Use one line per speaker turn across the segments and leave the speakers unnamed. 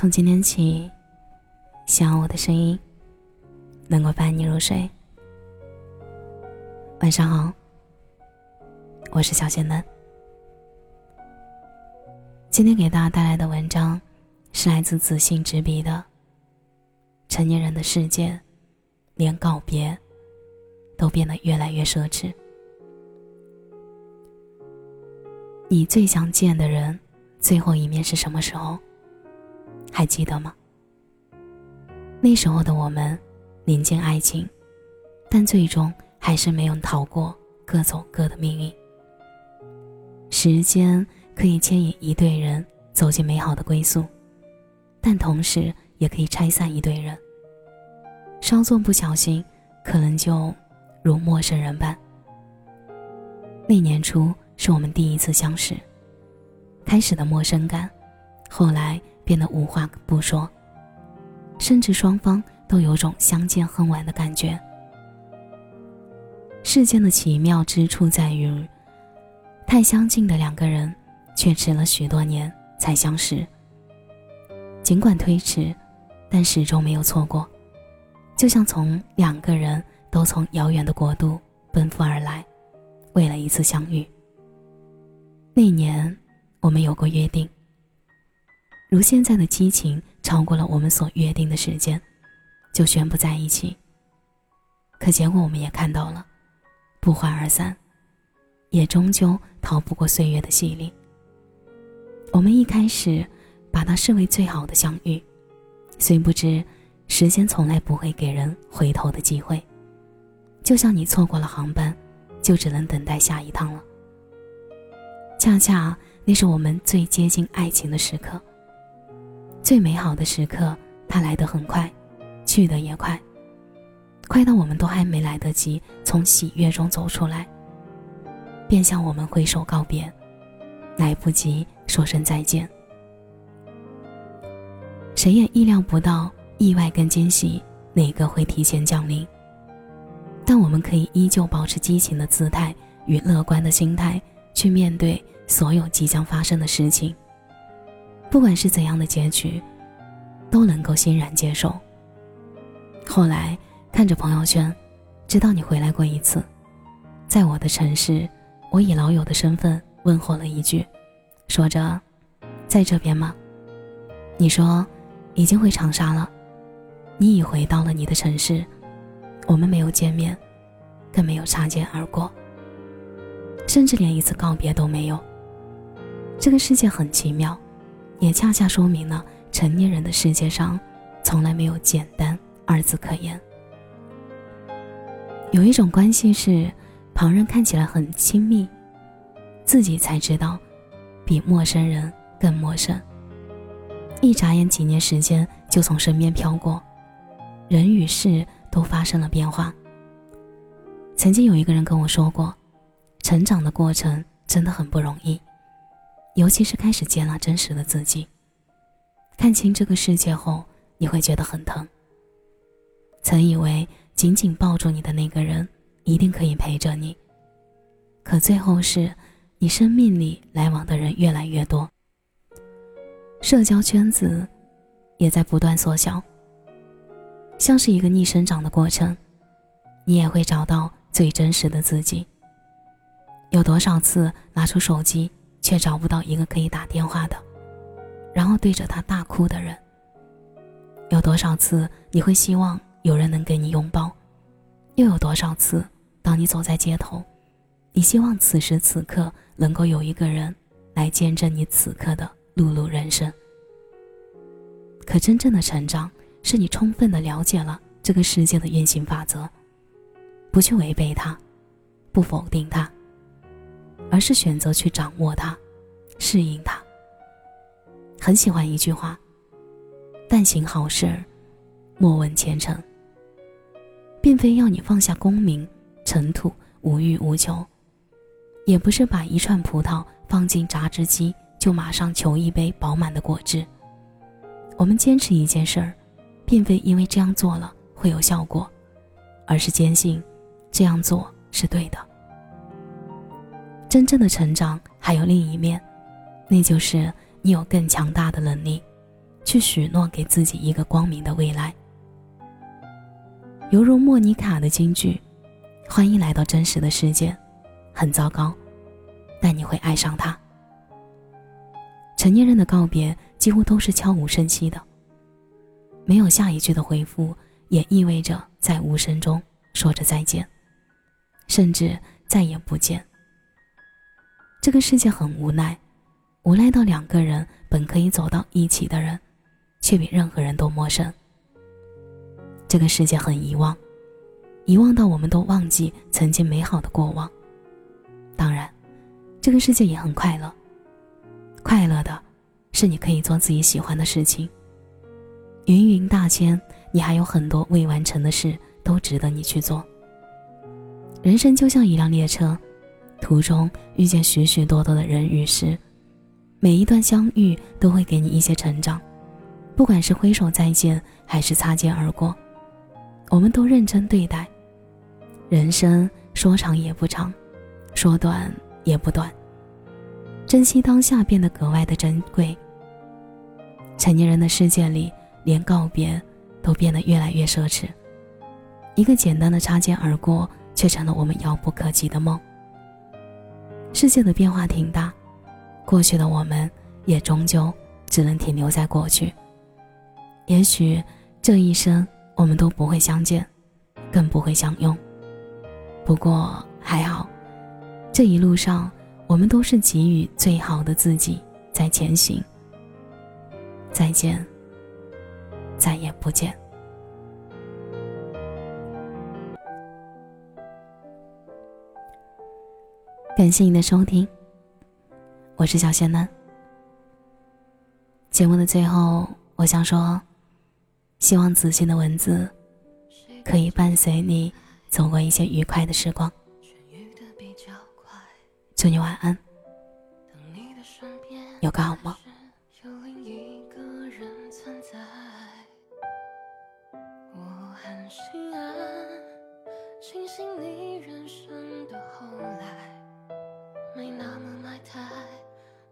从今天起，希望我的声音能够伴你入睡。晚上好，我是小仙嫩。今天给大家带来的文章是来自子信执笔的《成年人的世界》，连告别都变得越来越奢侈。你最想见的人，最后一面是什么时候？还记得吗？那时候的我们，临近爱情，但最终还是没有逃过各走各的命运。时间可以牵引一对人走进美好的归宿，但同时也可以拆散一对人。稍作不小心，可能就如陌生人般。那年初是我们第一次相识，开始的陌生感，后来。变得无话不说，甚至双方都有种相见恨晚的感觉。世间的奇妙之处在于，太相近的两个人，却迟了许多年才相识。尽管推迟，但始终没有错过，就像从两个人都从遥远的国度奔赴而来，为了一次相遇。那年，我们有过约定。如现在的激情超过了我们所约定的时间，就宣布在一起。可结果我们也看到了，不欢而散，也终究逃不过岁月的洗礼。我们一开始把它视为最好的相遇，虽不知时间从来不会给人回头的机会，就像你错过了航班，就只能等待下一趟了。恰恰那是我们最接近爱情的时刻。最美好的时刻，它来得很快，去得也快，快到我们都还没来得及从喜悦中走出来，便向我们挥手告别，来不及说声再见。谁也意料不到意外跟惊喜哪个会提前降临，但我们可以依旧保持激情的姿态与乐观的心态去面对所有即将发生的事情。不管是怎样的结局，都能够欣然接受。后来看着朋友圈，知道你回来过一次，在我的城市，我以老友的身份问候了一句，说着：“在这边吗？”你说：“已经回长沙了。”你已回到了你的城市，我们没有见面，更没有擦肩而过，甚至连一次告别都没有。这个世界很奇妙。也恰恰说明了成年人的世界上，从来没有简单二字可言。有一种关系是，旁人看起来很亲密，自己才知道，比陌生人更陌生。一眨眼，几年时间就从身边飘过，人与事都发生了变化。曾经有一个人跟我说过，成长的过程真的很不容易。尤其是开始接纳真实的自己，看清这个世界后，你会觉得很疼。曾以为紧紧抱住你的那个人一定可以陪着你，可最后是，你生命里来往的人越来越多，社交圈子也在不断缩小，像是一个逆生长的过程，你也会找到最真实的自己。有多少次拿出手机？却找不到一个可以打电话的，然后对着他大哭的人。有多少次你会希望有人能给你拥抱？又有多少次，当你走在街头，你希望此时此刻能够有一个人来见证你此刻的碌碌人生？可真正的成长，是你充分的了解了这个世界的运行法则，不去违背它，不否定它。而是选择去掌握它，适应它。很喜欢一句话：“但行好事，莫问前程。”并非要你放下功名尘土，无欲无求；也不是把一串葡萄放进榨汁机就马上求一杯饱满的果汁。我们坚持一件事儿，并非因为这样做了会有效果，而是坚信这样做是对的。真正的成长还有另一面，那就是你有更强大的能力，去许诺给自己一个光明的未来。犹如莫妮卡的金句：“欢迎来到真实的世界，很糟糕，但你会爱上它。”成年人的告别几乎都是悄无声息的，没有下一句的回复，也意味着在无声中说着再见，甚至再也不见。这个世界很无奈，无奈到两个人本可以走到一起的人，却比任何人都陌生。这个世界很遗忘，遗忘到我们都忘记曾经美好的过往。当然，这个世界也很快乐。快乐的，是你可以做自己喜欢的事情。芸芸大千，你还有很多未完成的事，都值得你去做。人生就像一辆列车。途中遇见许许多多的人与事，每一段相遇都会给你一些成长。不管是挥手再见，还是擦肩而过，我们都认真对待。人生说长也不长，说短也不短，珍惜当下变得格外的珍贵。成年人的世界里，连告别都变得越来越奢侈。一个简单的擦肩而过，却成了我们遥不可及的梦。世界的变化挺大，过去的我们也终究只能停留在过去。也许这一生我们都不会相见，更不会相拥。不过还好，这一路上我们都是给予最好的自己在前行。再见，再也不见。感谢你的收听，我是小仙嫩。节目的最后，我想说，希望子欣的文字可以伴随你走过一些愉快的时光。祝你晚安，有个好梦。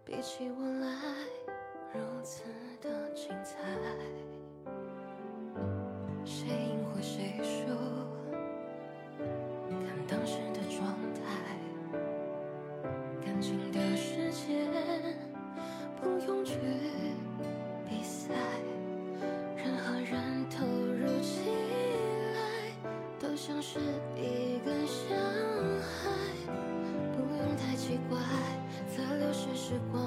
比起我来，如此的精彩。谁赢或谁输，看当时的状态。感情的世界，不用去比赛，任何人投入起来，都像是一个小孩，不用太奇怪。在流逝时光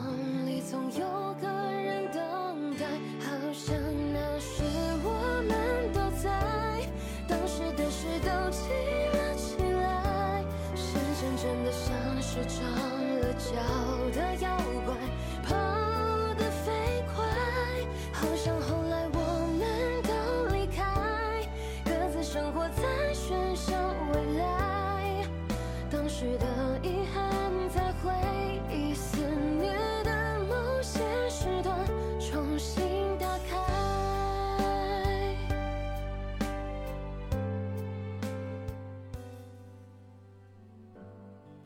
里总有个人等待。好像那时我们都在当时的事都记了起来。时间真的像是长了脚的妖怪跑得飞快。好像后来我们都离开各自生活在喧嚣未来。当时的